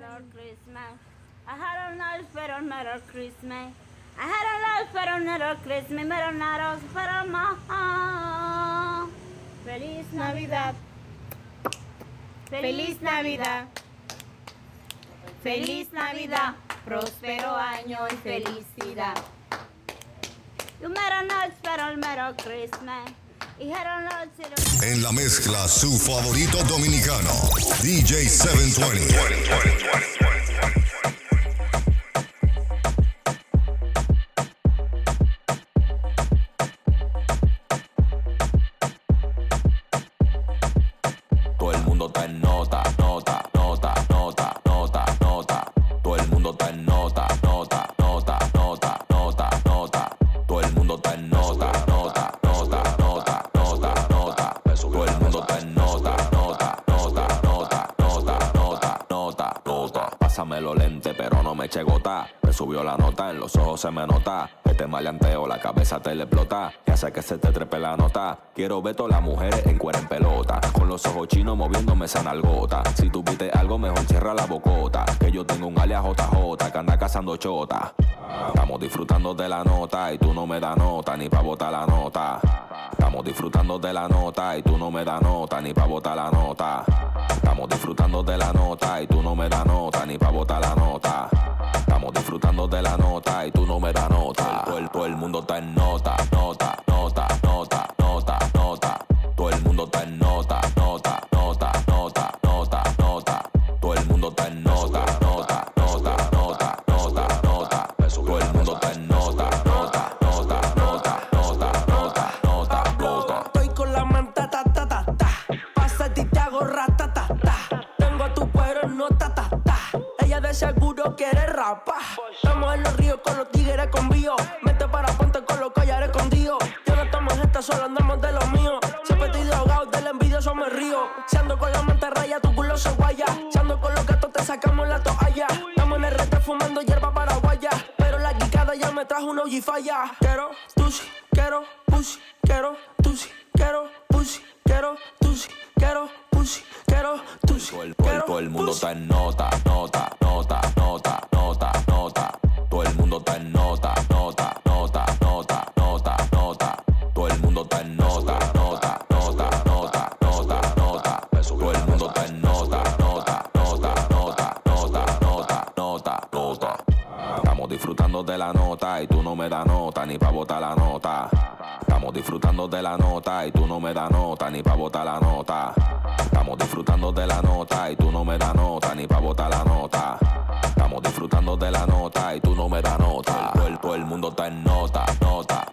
Merry Christmas. I had a nice pero Merry Christmas. I had a nice pero Merry Christmas, pero Naros más. Feliz Navidad. Feliz Navidad. Feliz Navidad. Próspero año y felicidad. You Merry nice pero Merry Christmas. En la mezcla, su favorito dominicano, DJ 720. En los ojos se me nota. Este maleanteo, la cabeza te le explota. Y hace que se te trepe la nota. Quiero ver todas las mujeres en cuera en pelota. Con los ojos chinos moviéndome esa nalgota. Si tú viste algo, mejor cierra la bocota. Que yo tengo un alias JJ que anda cazando chota. Estamos disfrutando de la nota y tú no me das nota ni pa' botar la nota. Estamos disfrutando de la nota y tú no me das nota ni pa' botar la nota. Estamos disfrutando de la nota y tú no me das nota ni pa' botar la nota. Estamos disfrutando de la nota y tú no me das nota. Todo el, mundo está en nota, nota, nota, nota, nota, nota. Todo el mundo está en nota, seguro quiere rapa. Estamos en los ríos con los tigres con bio. Mete para ponte con los collares escondidos. Yo no estamos en esta, solo andamos de los míos. Siempre estoy drogado, del envidioso me río. Si ando con la manta raya, tu culo se guaya. Si ando con los gatos, te sacamos la toalla. Estamos en el rete fumando hierba paraguaya. Pero la guicada ya me trajo una falla. Quiero tusi, quiero pussy, quiero tusi, quiero pussy, quiero tusi, quiero pussy, quiero tusi. El, todo el- mundo está en nota, nota, das nota ni pa' botar la nota. Estamos disfrutando de la nota y tú no me das nota ni pa' botar la nota. Estamos disfrutando de la nota y tú no me das nota ni pa' botar la nota. Estamos disfrutando de la nota y tú no me das nota. El, todo el mundo está en nota, nota,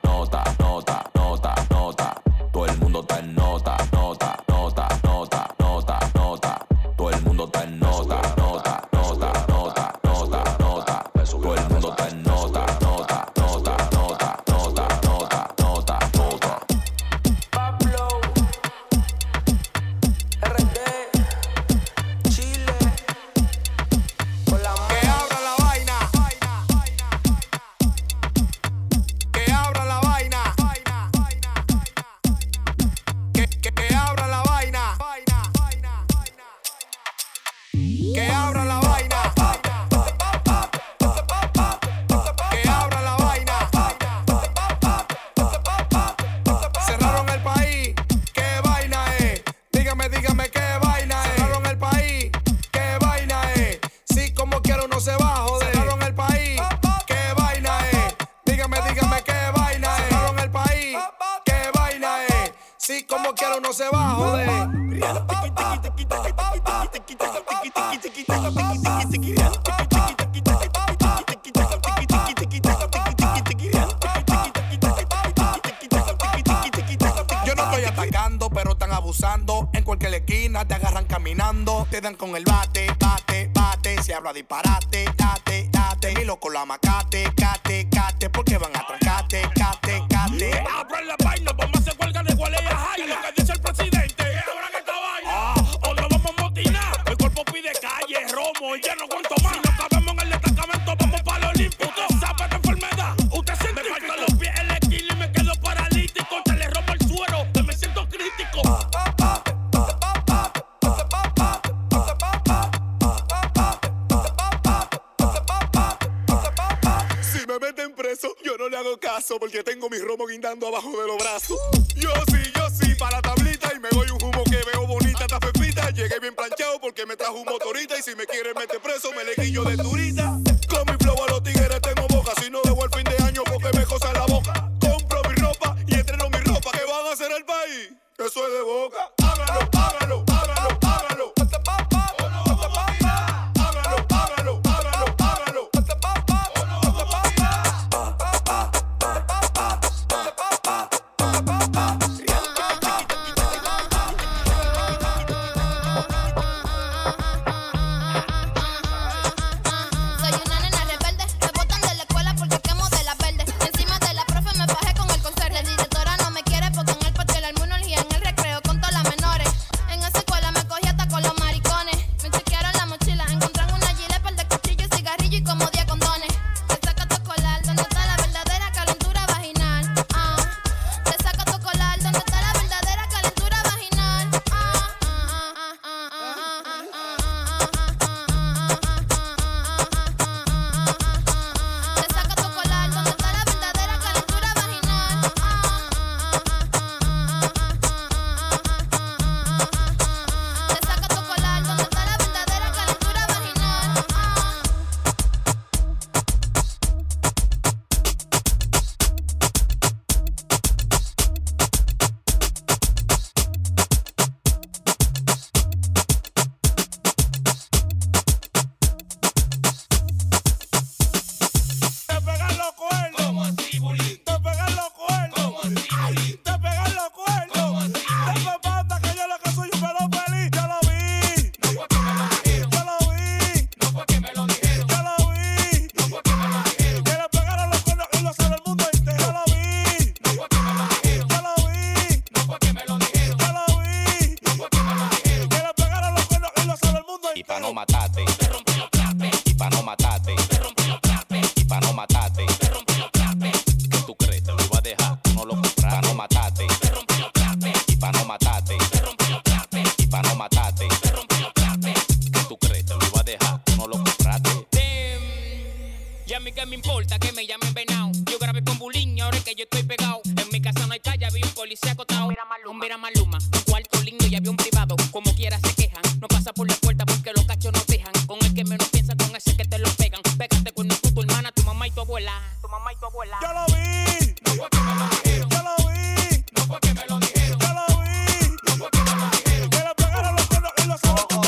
tu mamá y tu abuela. Yo lo vi. No fue que me lo dijeron. Yo lo vi. No fue que me lo dijeron. Yo lo vi. No fue que me lo dijeron. Que le pegaron los cuernos y los ojos.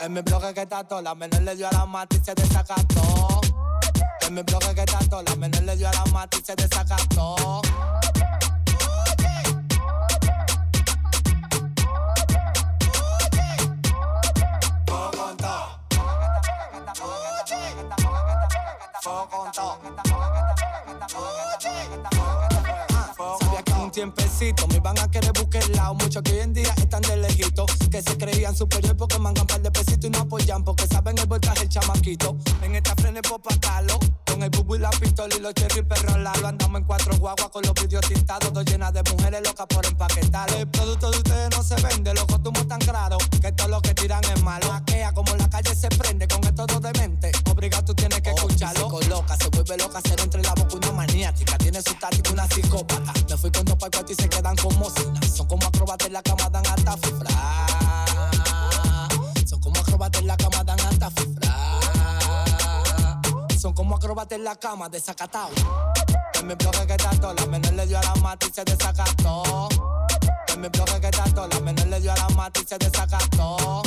En mi bloque que está todo, la menor le dio a la mata y se desacató. En mi bloque que está todo, la menor le dio a la mata y se desacató. 100 pesitos. Me van a querer buscar el lado. Muchos que hoy en día están de lejito. Que se creían superior porque mangan par de pesitos y no apoyan. Porque saben el voltaje el chamaquito. En esta frenes por patalo. Con el bubu y la pistola y los cherry perro lalo. Andamos en cuatro guaguas con los vídeos tintados. Dos llenas de mujeres locas por empaquetar. El producto de ustedes no se vende. Los costumos tan claros que todo lo que tiran es malo. Maquea como la calle se prende con estos dos demente. Obligado tú tienes que oh, escucharlo. Se coloca, se vuelve loca, cero entre la boca una maniática. Tiene su táctica una psicópata. en la cama desacatado. En mi bloque que tanto la menor le dio a la mata y se desacató. En mi bloque que tanto la menor le dio a la mata y se desacató.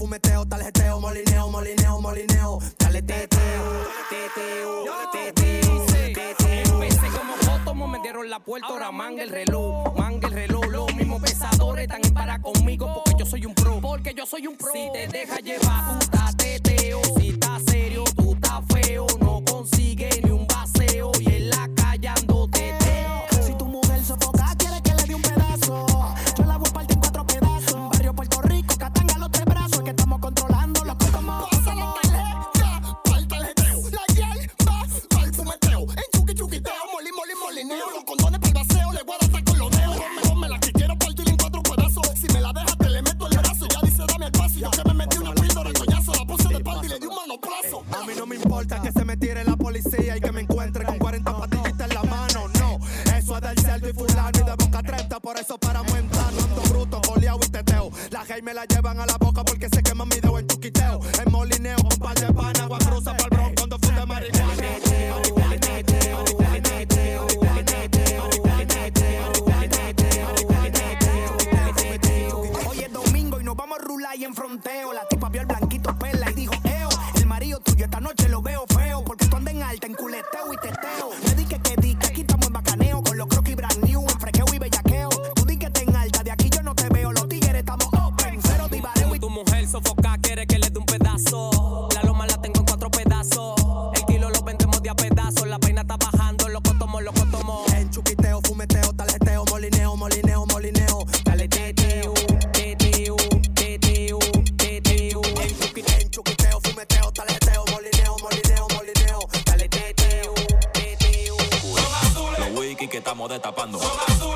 Fumeteo, tarjeteo, molineo, molineo, molineo. Dale teteo, teteo, teteo, teteo. Empecé como foto, me dieron la puerta, ahora manga el reloj, manga el reloj, los mismos pesadores están en para conmigo porque yo soy un pro, porque yo soy un pro. Si te deja llevar, tú estás teteo, si estás serio, tú estás feo, no consigue ni un baseo y en la eso paramos en plano. Ando bruto, coleado y teteo. La gay me la llevan a la boca porque se quema mi dedo en chuquiteo. En molineo, un par de pana, agua cruza pa'l bron cuando funde marihuana. Hoy es domingo y nos vamos a rular y en fronteo. La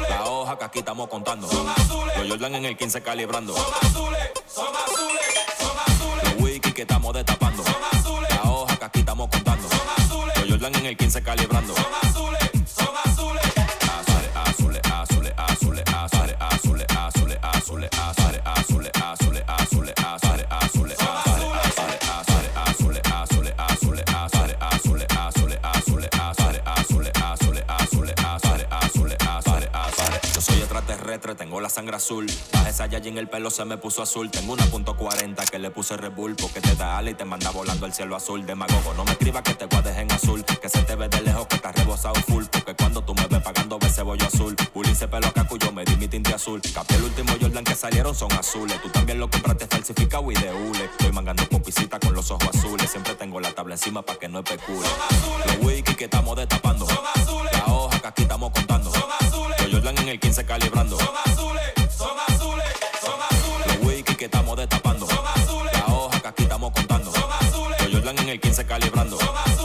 La hoja que aquí estamos contando. Los Jordan en el 15 calibrando. Los wiki que estamos destapando. La hoja que aquí estamos contando. Los Jordan en el 15 calibrando. Azules, la sangre azul. Bajé esa yaya en el pelo se me puso azul. Tengo una punto .40 que le puse Red Bull porque te da ala y te manda volando el cielo azul. Demagogo, no me escribas que te guardes en azul. Que se te ve de lejos que estás rebosado full. Porque cuando tú me ves pagando ves cebollo azul. Pulice pelo acá yo me di mi tinte azul. Capé el último Jordan que salieron son azules. Tú también lo compraste falsificado y de hule. Estoy mangando popisita con los ojos azules. Siempre tengo la tabla encima para que no especule. Los wiki que estamos destapando. La hoja que aquí estamos contando. Los Jordan en el 15 calibrando. Los wiki que estamos destapando. La hoja que aquí estamos contando. Los Jordan en el 15 calibrando. Azules,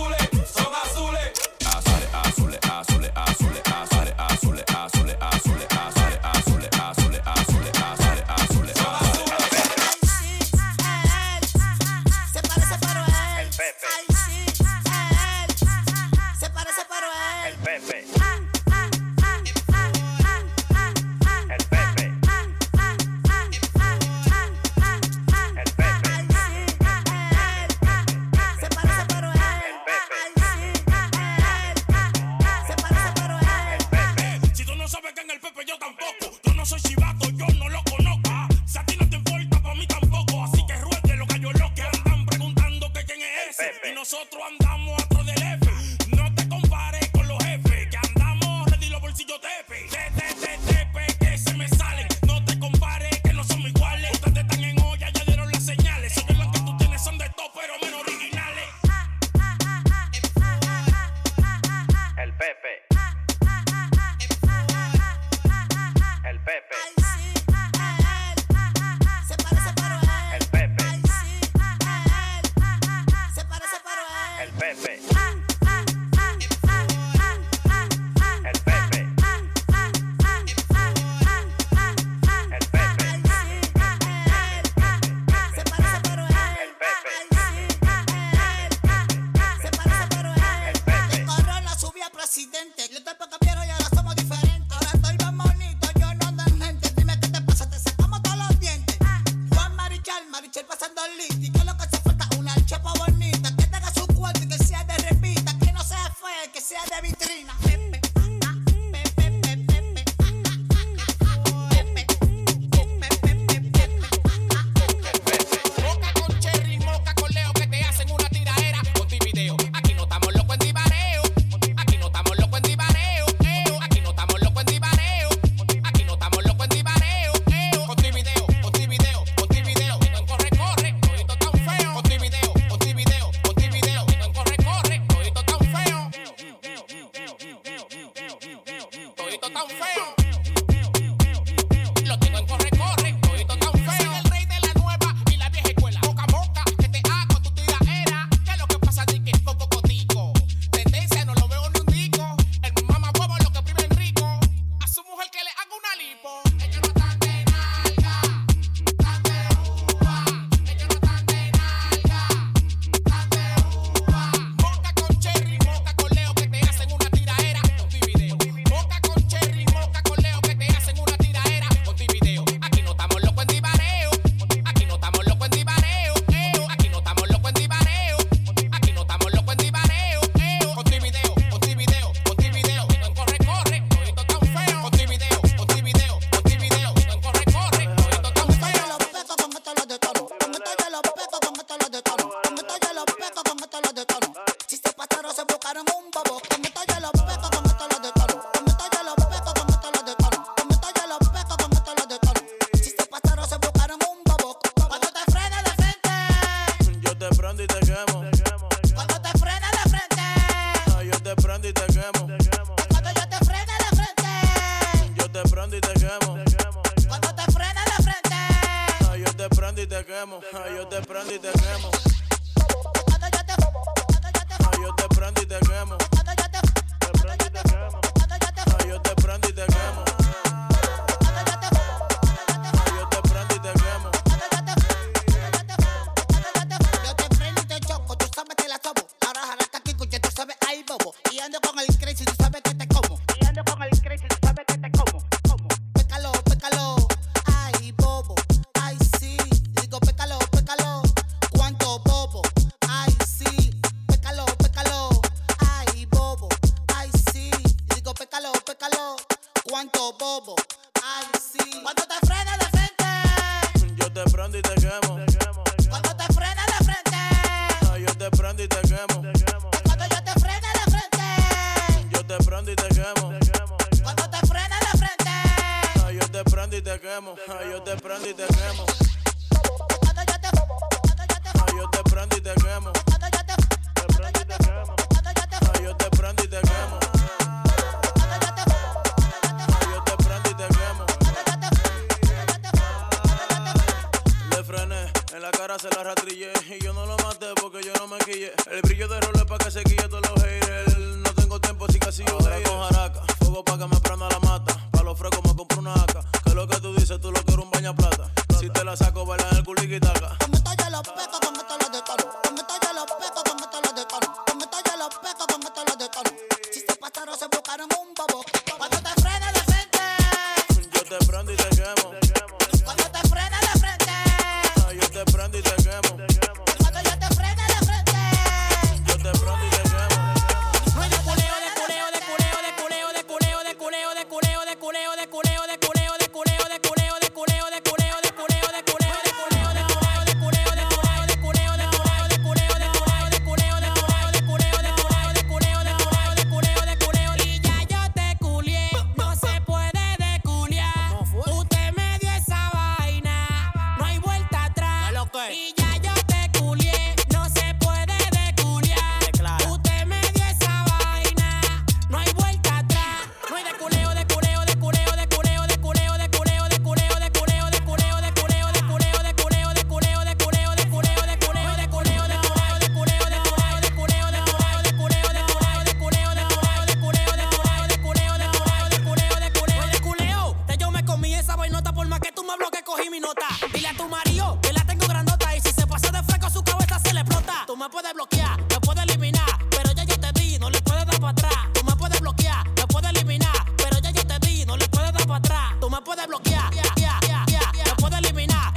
puedo eliminar.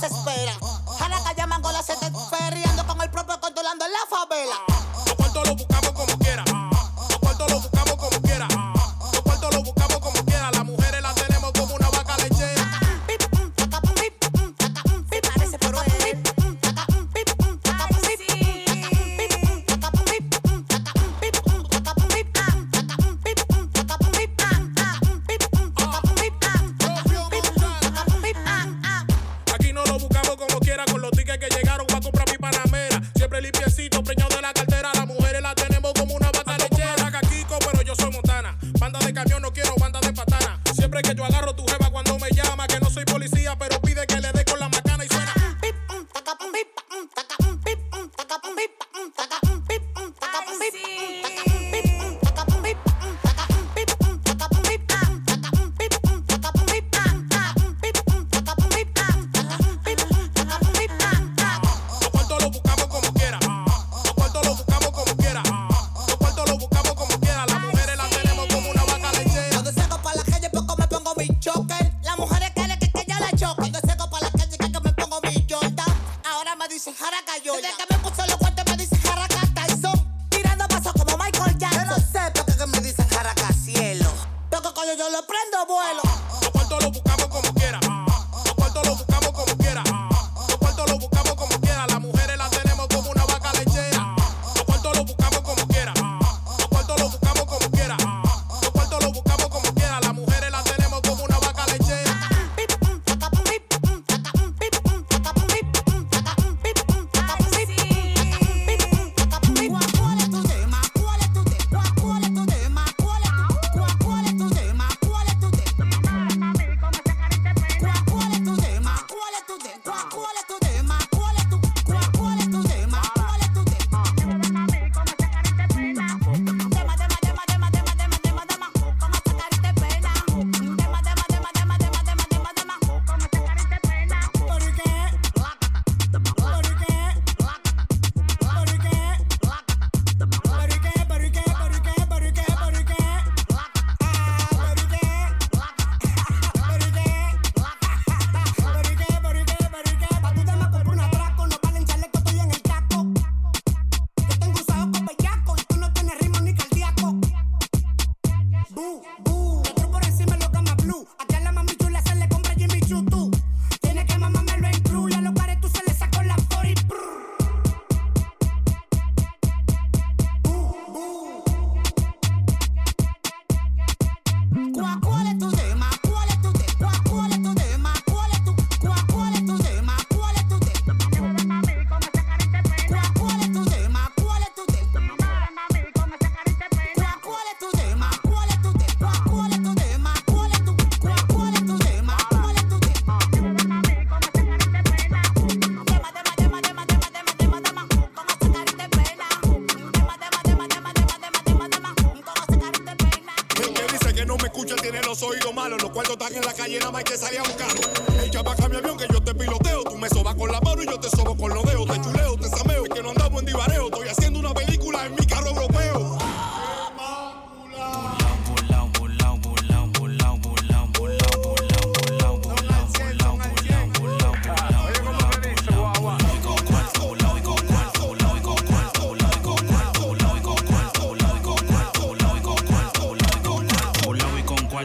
desespera. A la Mangola se está ferriando con el propio controlando en la favela.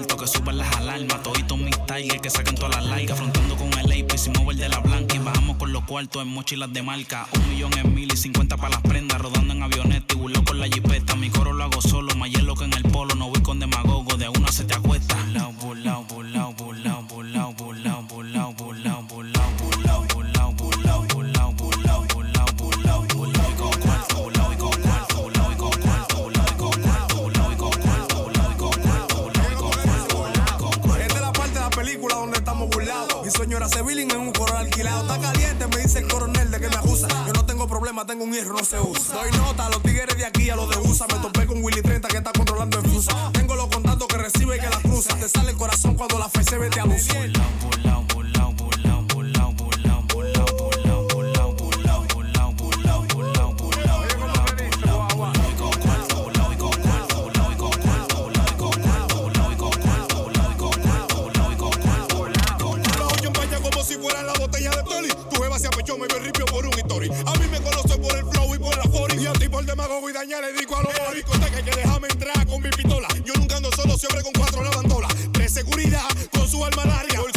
Que suban las alarmas. Toditos mis tigers que saquen todas las largas. Afrontando con el AP sin mover de la blanca. Y bajamos con los cuartos en mochilas de marca. Un millón en mil y cincuenta para las prendas. Rodando en avioneta y burló con la jipeta. Mi coro lo hago solo, más hielo que en el polo. No voy con demagogo, de una se te acuesta. Era ser billing en un coro alquilado. Está caliente, me dice el coronel de que me acusa. Yo no tengo problema, tengo un hierro, no se usa. Doy nota a los tigres de aquí, a los de USA. Me topé con Willy 30 que está controlando el fusa. Tengo los contactos que recibe y que la cruza. Te sale el corazón cuando la fe se vete a luz. Se apechó, me ripio por un story. A mí me conoce por el flow y por la fori. Y a ti por demagogo y dañar le digo a los boricos. que hay que dejarme entrar con mi pistola. Yo nunca ando solo, siempre con cuatro lavandolas. De seguridad, con su alma larga.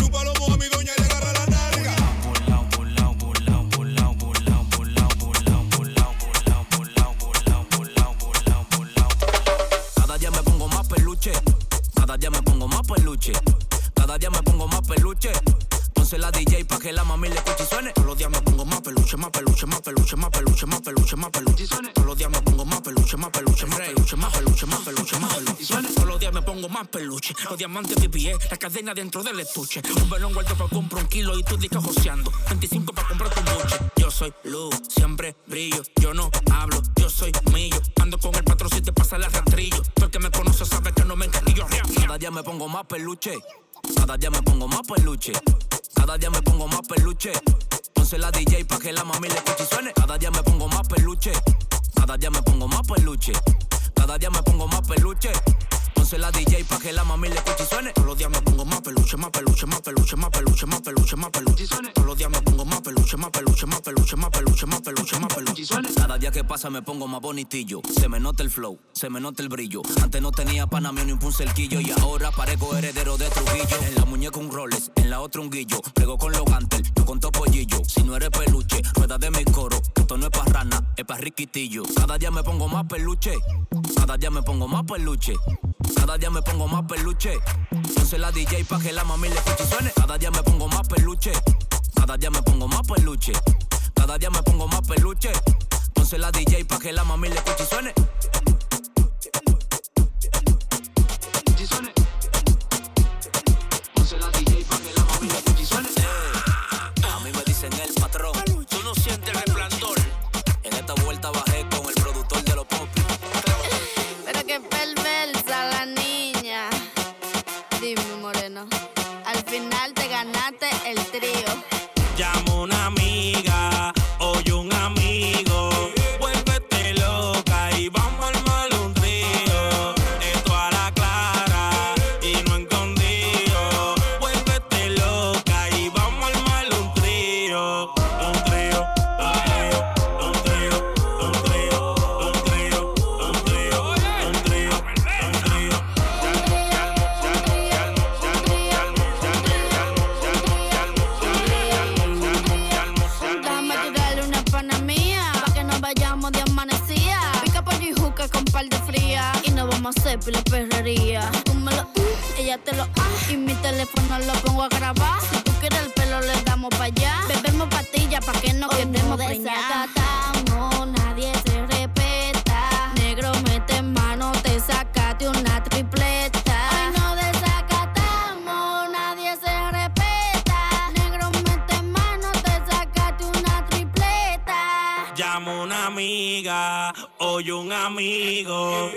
Peluche, más peluche, más peluche, más peluche, más peluche. Todos los días me pongo más peluche, más peluche, más peluche, más peluche, más peluche, más peluche. Todos los días me pongo más peluche. Los diamantes de pie, la cadena dentro del estuche. Un balón guardo pa' comprar un kilo y tú dices joseando. 25 pa' comprar tu buche. Yo soy luz, siempre brillo. Yo no hablo, yo soy mío. Ando con el patrón si te pasa el rastrillo. Todo el que me conoce sabe que no me encanillo. Cada día me pongo más peluche. Cada día me pongo más peluche. Cada día me pongo más peluche. Ponce la DJ pa' que la mami le escuche y suene. Cada día me pongo más peluche. Cada día me pongo más peluche. Cada día me pongo más peluche. Ponce la DJ pa' que la mami le escuche y suene. Todos los días me pongo más peluche, más peluche, más peluche, más peluche, más peluche, más peluche. Todos los días me pongo más peluche, más peluche, más peluche, más peluche, más peluche, más peluche. Cada día que pasa me pongo más bonitillo. Se me nota el flow, se me nota el brillo. Antes no tenía panamio ni un cerquillo y ahora parezco heredero de Trujillo. En la muñeca un Rolex, en la otra un guillo. Prego con los gantel, yo con topollillo. Si no eres peluche, rueda de mi coro. Esto no es pa' rana, es pa' riquitillo. Cada día me pongo más peluche. Cada día me pongo más peluche. Cada día me pongo más peluche. Ponce la DJ pa' que la mami le escuche y suene. Cada día me pongo más peluche. Cada día me pongo más peluche. Cada día me pongo más peluche. Ponce la DJ pa' que la mami le escuche y suene. La DJ pa' que la mami le escuche y suene. Vayamos de amanecía. Pica pollo y juca con par de fría. Y no vamos a hacer pila perrería. Tú me lo uh, ella te lo ah. Y mi teléfono lo pongo a grabar. Si tú quieres el pelo, le damos pa' allá. Bebemos pastillas pa' que no quedemos preñadas. nadie soy un amigo.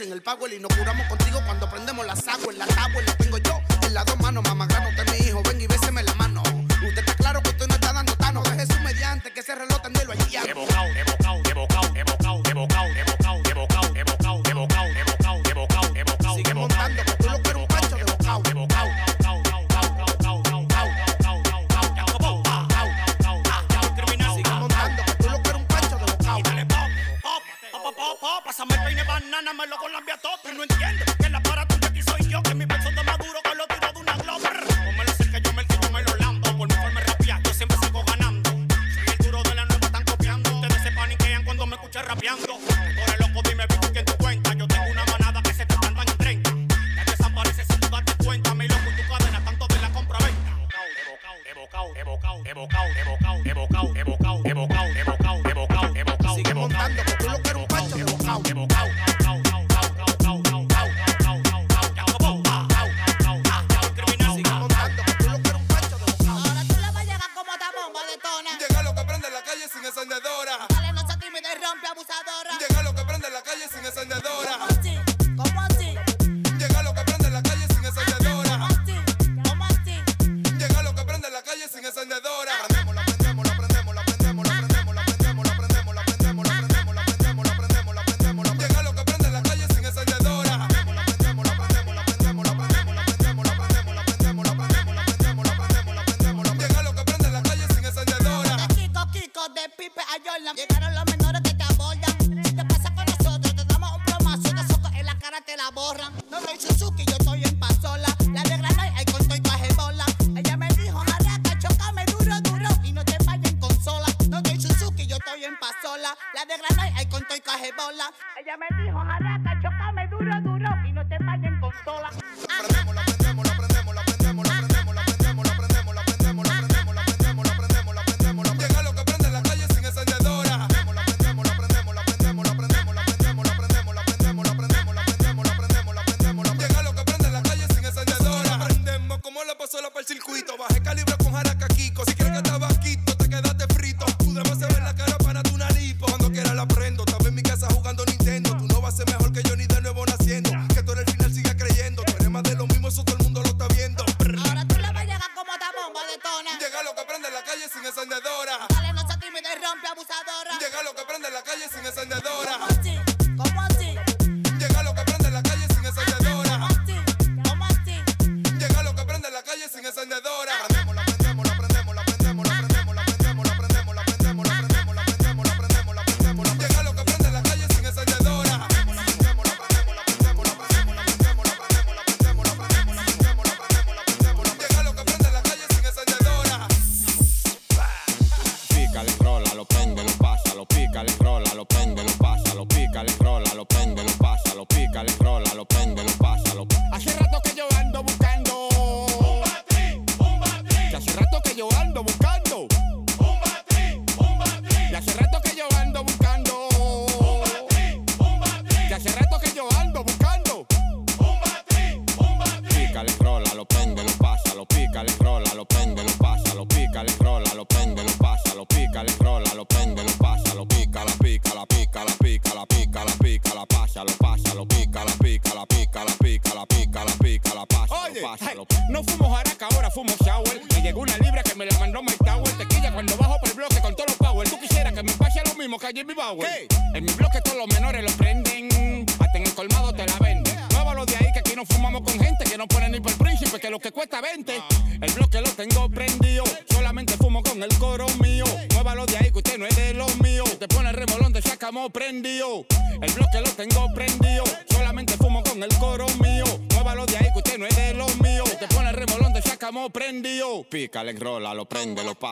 en el pago, el y nos curamos contigo cuando prendemos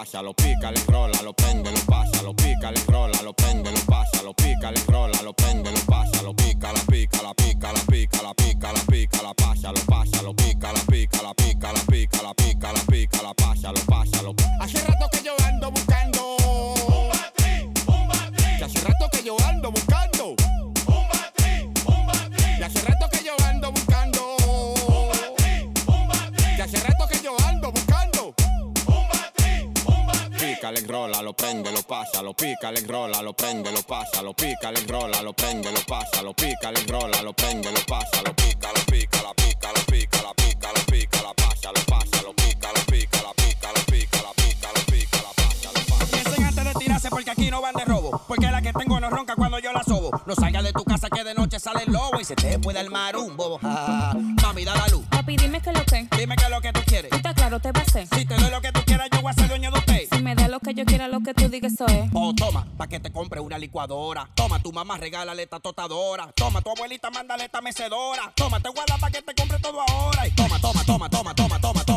pasa los. robo. Porque la que tengo no ronca cuando yo la sobo. No salga de tu casa que de noche sale el lobo y se te puede armar un bobo. Ja, ja, ja. Mami, da la luz. Papi, dime que lo que. Dime que lo que tú quieres. Está claro, te va a hacer. Si te doy lo que tú quieras, yo voy a ser dueño de usted. Si me da lo que yo quiera, lo que tú digas, eso es. Oh, toma, pa' que te compre una licuadora. Toma, tu mamá regálale esta totadora. Toma, tu abuelita mándale esta mecedora. Toma, te guarda pa' que te compre todo ahora. Y toma, toma, toma, toma, toma, toma.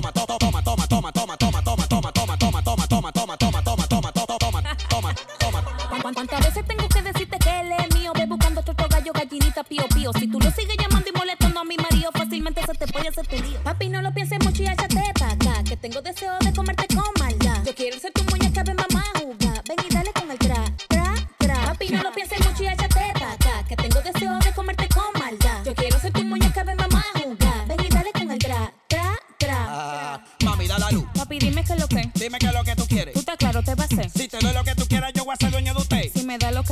pío pío. Si tú lo sigues llamando y molestando a mi marido, fácilmente se te puede hacer tu lío. Papi, no lo pienses mucho y échate pa' acá, que tengo deseo de comerte con maldad. Yo quiero ser tu muñeca, ven mamá a. Ven y dale con el tra, tra, tra. Papi, no lo pienses mucho y échate pa' acá, que tengo deseo de comerte con maldad. Yo quiero ser tu muñeca, ven mamá a jugar. Ven y dale con el tra, tra, tra. Ah, mami, da la luz. Papi, dime qué es lo que. Dime qué es lo que tú quieres. Tú estás claro, te va a hacer. Si te doy lo que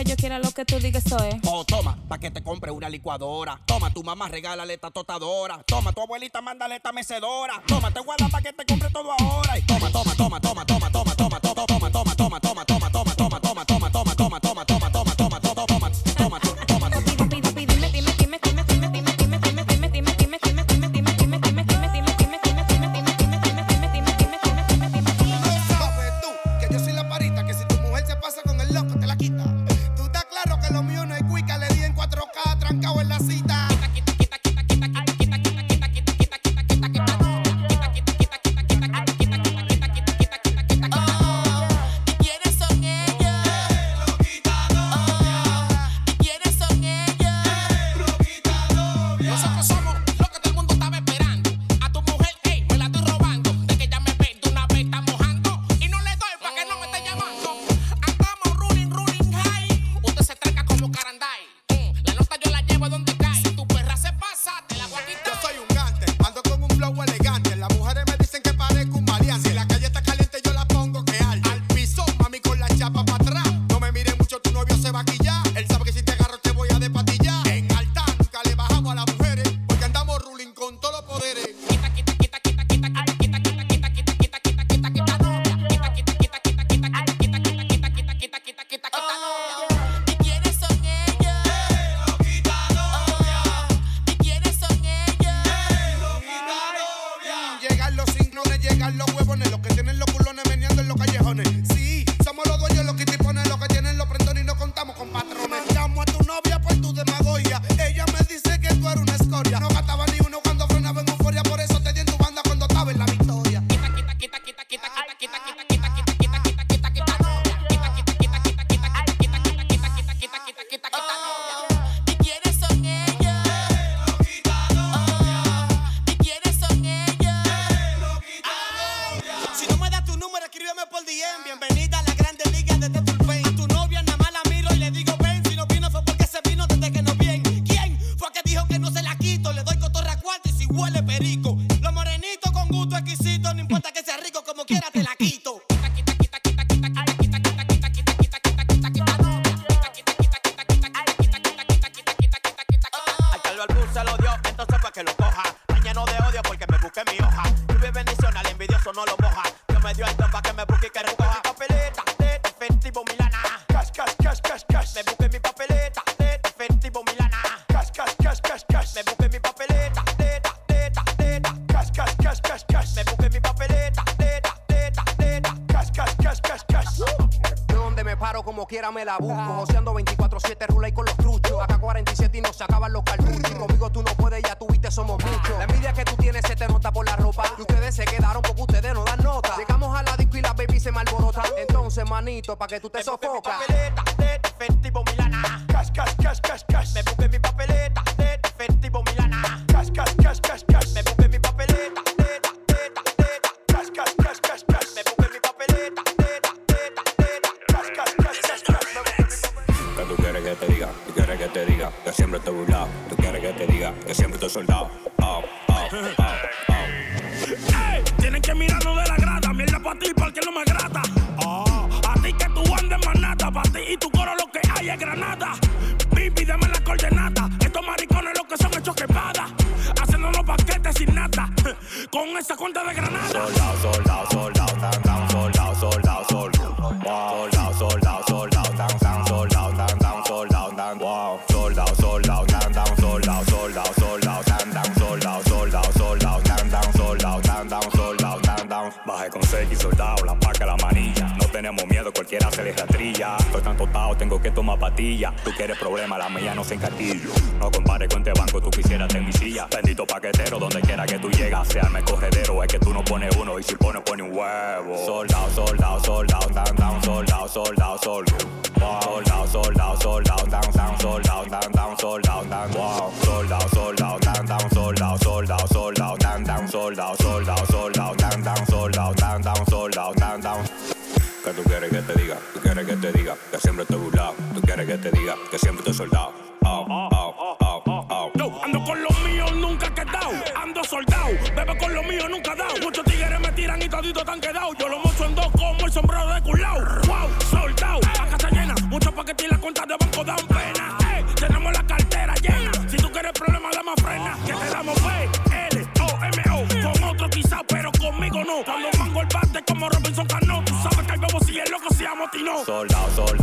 que yo quiera, lo que tú digas, eso es. Oh, toma, pa' que te compre una licuadora. Toma, tu mamá regálale esta totadora. Toma, tu abuelita mándale esta mecedora. Toma, te guarda pa' que te compre todo ahora. Y toma, toma, toma, toma, toma, toma, toma, toma, toma, toma, toma, toma. cash. Me busqué mi papeleta, teta, teta, teta. Cash, cash, cash, cash, cash. De donde me paro, como quiera me la busco. Joseando 24-7, rula y con los truchos. Acá 47 y no se acaban los cartuchos. Conmigo tú no puedes, ya tuviste, somos muchos. La envidia que tú tienes se te nota por la ropa. Y ustedes se quedaron porque ustedes no dan nota. Llegamos a la disco y la baby se me. Entonces, manito, pa' que tú te sofocas. Tú quieres problema, la mía no se encatillo. siempre estoy soldado. Ando con los míos, nunca he quedado. Ando soldado, bebo con los míos, nunca dado. Muchos tigres me tiran y toditos están quedados. Yo lo mocho en dos como el sombrero de culao. Wow, soldado, la casa llena. Muchos paquetes y la cuenta de banco dan pena. Hey, tenemos la cartera llena. Si tú quieres problemas, dame frena. Que te damos fe, L, O, M, O. Con otro quizás, pero conmigo no. Cuando mango el bate como Robinson Cano. Tú sabes que el bebo si es loco, si amotinó. Soldado, soldado.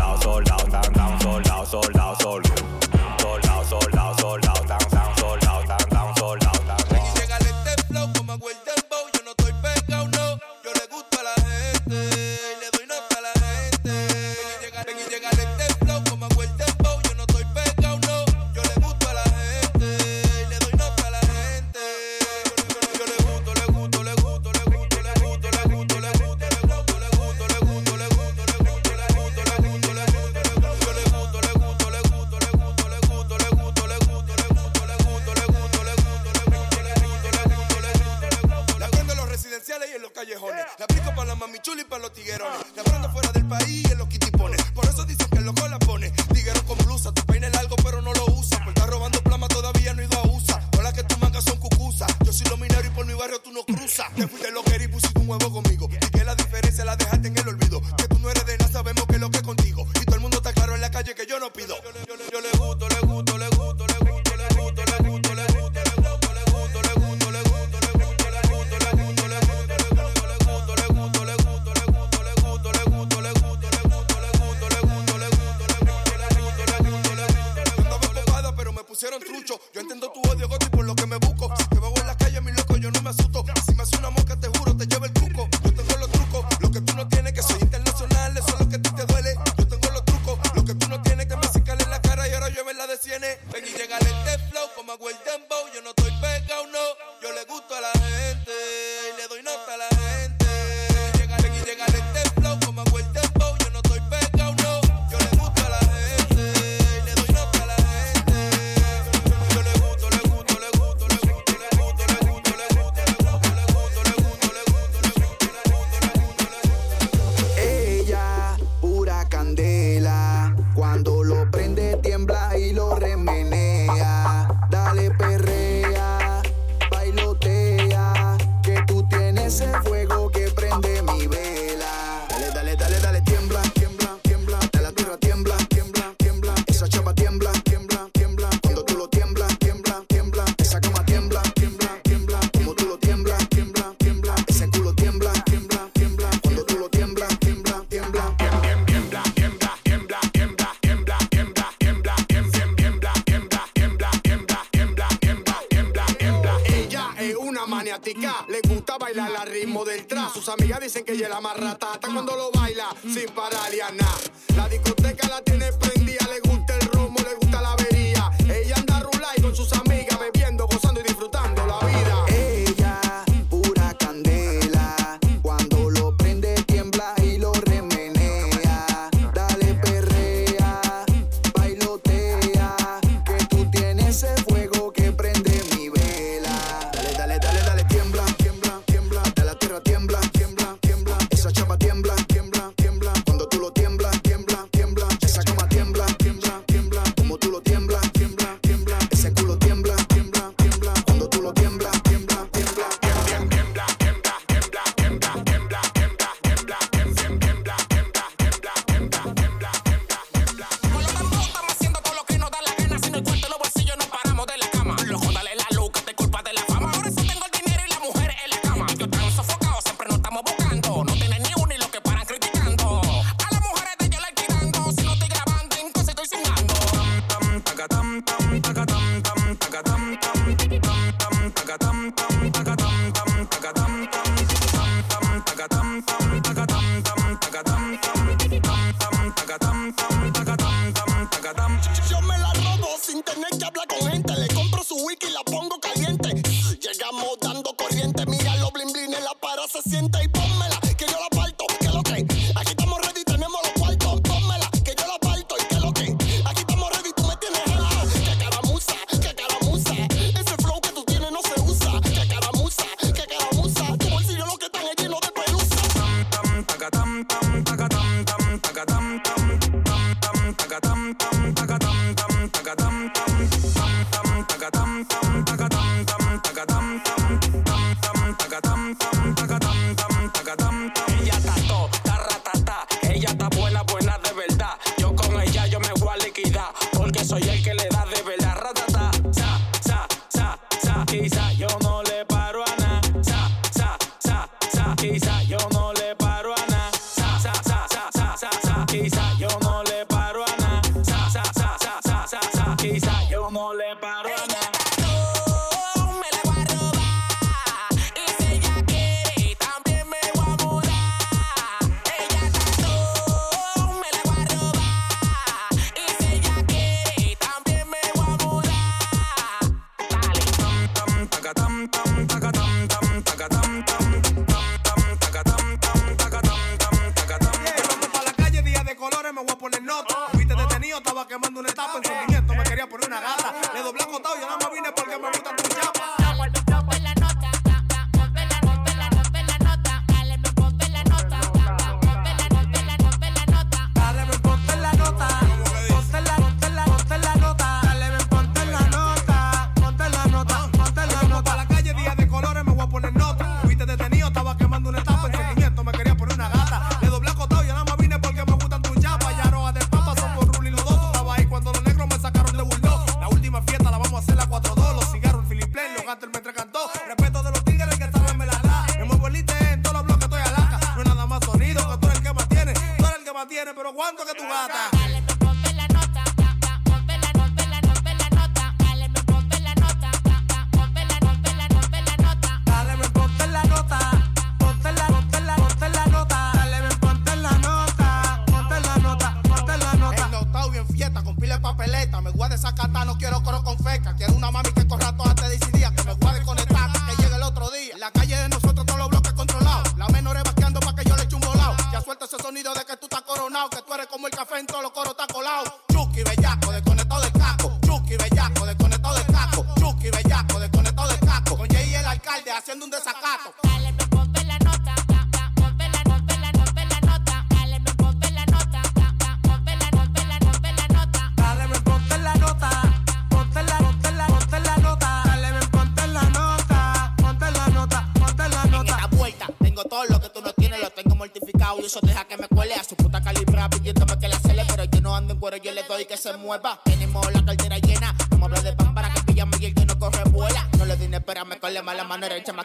quemando una etapa. En sentimiento me quería poner una gata. Le doblé acotado y ahora me vine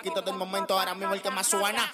quítate el momento, ahora mismo el que más suena.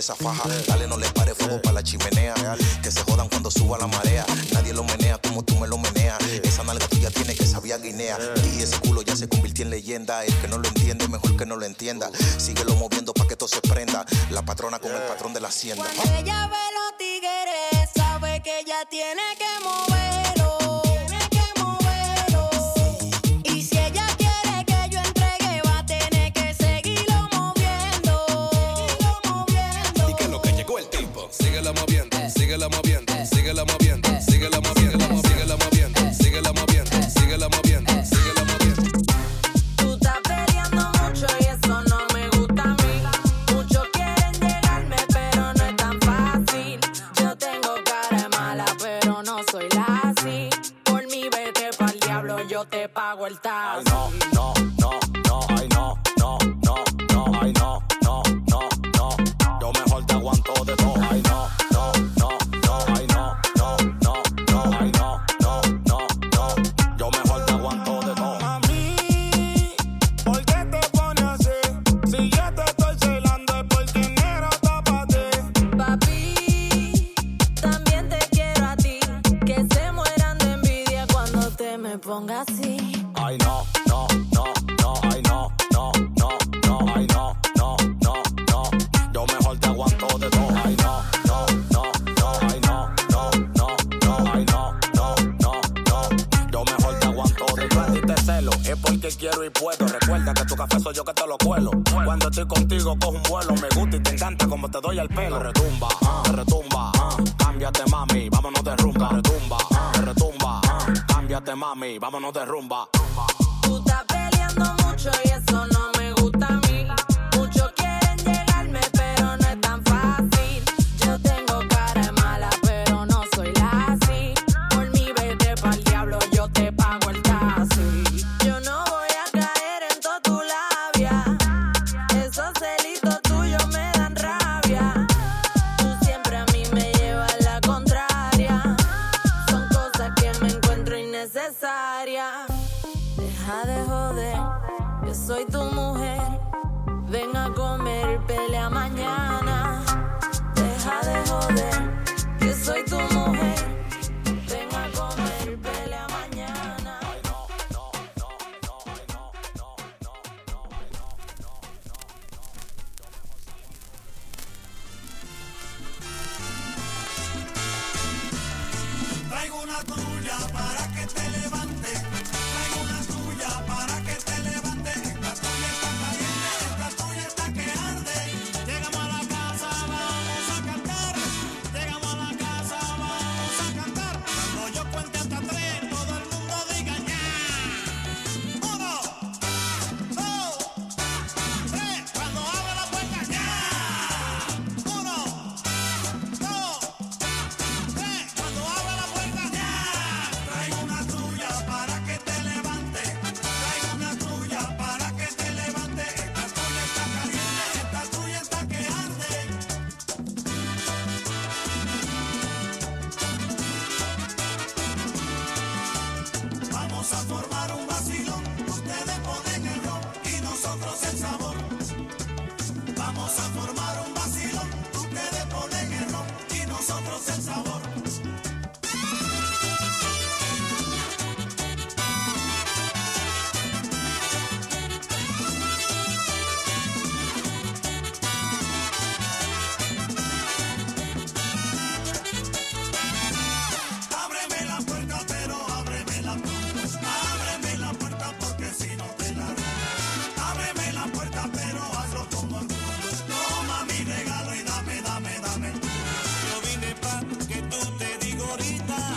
esa faja. Dale, no le pare fuego para la chimenea. Que se jodan cuando suba la marea. Nadie lo menea como tú me lo meneas. Esa nalga tuya tiene que sabía Guinea. Y ese culo ya se convirtió en leyenda. El que no lo entiende, mejor que no lo entienda. Síguelo moviendo para que todo se prenda. La patrona con el patrón de la hacienda. I'm a. necesaria. Deja de joder, yo soy tu mujer. Ven a comer, pelea mañana. Deja de joder, yo soy tu mujer. que tú te digo ahorita.